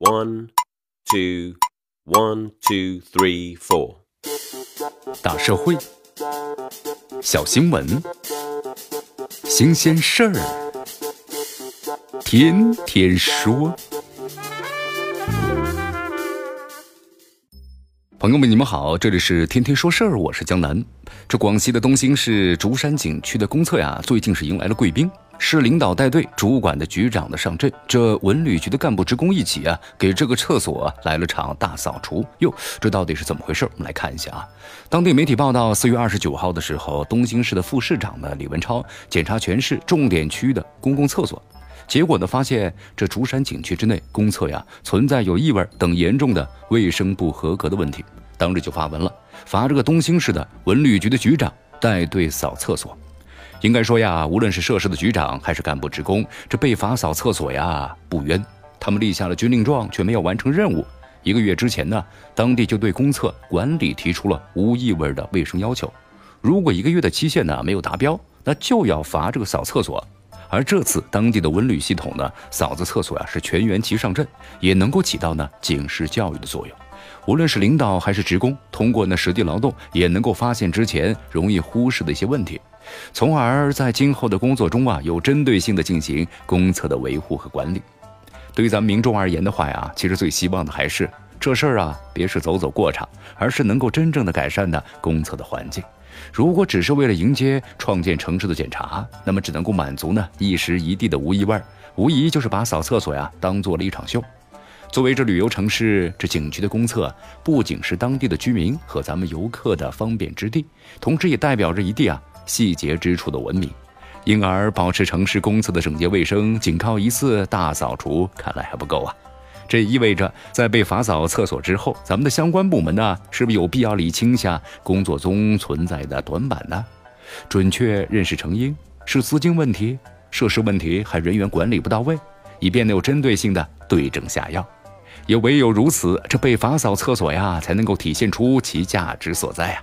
One, two, one, two, three, four. 大社会，小新闻，新鲜事儿，天天说。朋友们，你们好，这里是天天说事儿，我是江南。这广西的东兴市竹山景区的公厕呀，最近是迎来了贵宾，市领导带队，主管的局长的上阵，这文旅局的干部职工一起啊，给这个厕所来了场大扫除。哟，这到底是怎么回事？我们来看一下啊。当地媒体报道，四月二十九号的时候，东兴市的副市长呢李文超检查全市重点区域的公共厕所。结果呢，发现这竹山景区之内公厕呀存在有异味等严重的卫生不合格的问题，当日就发文了，罚这个东兴市的文旅局的局长带队扫厕所。应该说呀，无论是涉事的局长还是干部职工，这被罚扫厕所呀不冤，他们立下了军令状，却没有完成任务。一个月之前呢，当地就对公厕管理提出了无异味的卫生要求，如果一个月的期限呢没有达标，那就要罚这个扫厕所。而这次当地的文旅系统呢，扫子厕所呀是全员齐上阵，也能够起到呢警示教育的作用。无论是领导还是职工，通过呢实地劳动，也能够发现之前容易忽视的一些问题，从而在今后的工作中啊有针对性的进行公厕的维护和管理。对于咱们民众而言的话呀，其实最希望的还是这事儿啊别是走走过场，而是能够真正的改善呢公厕的环境。如果只是为了迎接创建城市的检查，那么只能够满足呢一时一地的无异味，无疑就是把扫厕所呀当做了一场秀。作为这旅游城市，这景区的公厕不仅是当地的居民和咱们游客的方便之地，同时也代表着一地啊细节之处的文明。因而，保持城市公厕的整洁卫生，仅靠一次大扫除看来还不够啊。这意味着，在被罚扫厕所之后，咱们的相关部门呢，是不是有必要理清下工作中存在的短板呢？准确认识成因，是资金问题、设施问题，还人员管理不到位，以便能有针对性的对症下药。也唯有如此，这被罚扫厕所呀，才能够体现出其价值所在啊！